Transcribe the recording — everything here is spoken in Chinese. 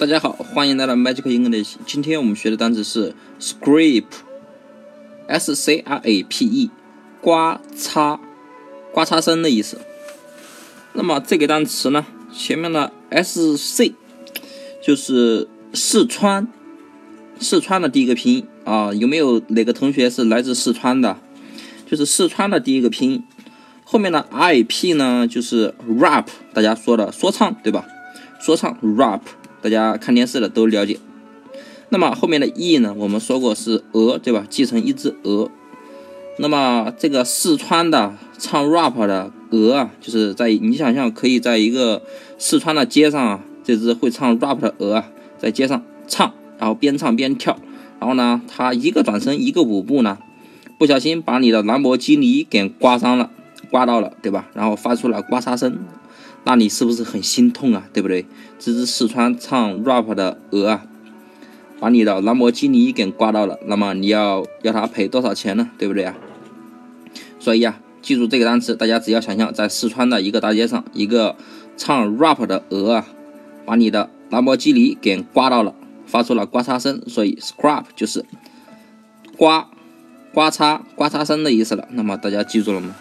大家好，欢迎来到 Magic English。今天我们学的单词是 scrape，s c r a p e，刮擦，刮擦声的意思。那么这个单词呢，前面的 s c 就是四川，四川的第一个拼音啊，有没有哪个同学是来自四川的？就是四川的第一个拼音。后面的 i p 呢，就是 rap，大家说的说唱，对吧？说唱 rap。大家看电视的都了解。那么后面的 e 呢？我们说过是鹅，对吧？继承一只鹅。那么这个四川的唱 rap 的鹅啊，就是在你想象，可以在一个四川的街上啊，这只会唱 rap 的鹅啊，在街上唱，然后边唱边跳，然后呢，它一个转身，一个舞步呢，不小心把你的兰博基尼给刮伤了，刮到了，对吧？然后发出了刮痧声。那你是不是很心痛啊？对不对？这只四川唱 rap 的鹅啊，把你的兰博基尼给刮到了，那么你要要他赔多少钱呢？对不对啊？所以啊，记住这个单词，大家只要想象在四川的一个大街上，一个唱 rap 的鹅啊，把你的兰博基尼给刮到了，发出了刮擦声，所以 scrap 就是刮、刮擦、刮擦声的意思了。那么大家记住了吗？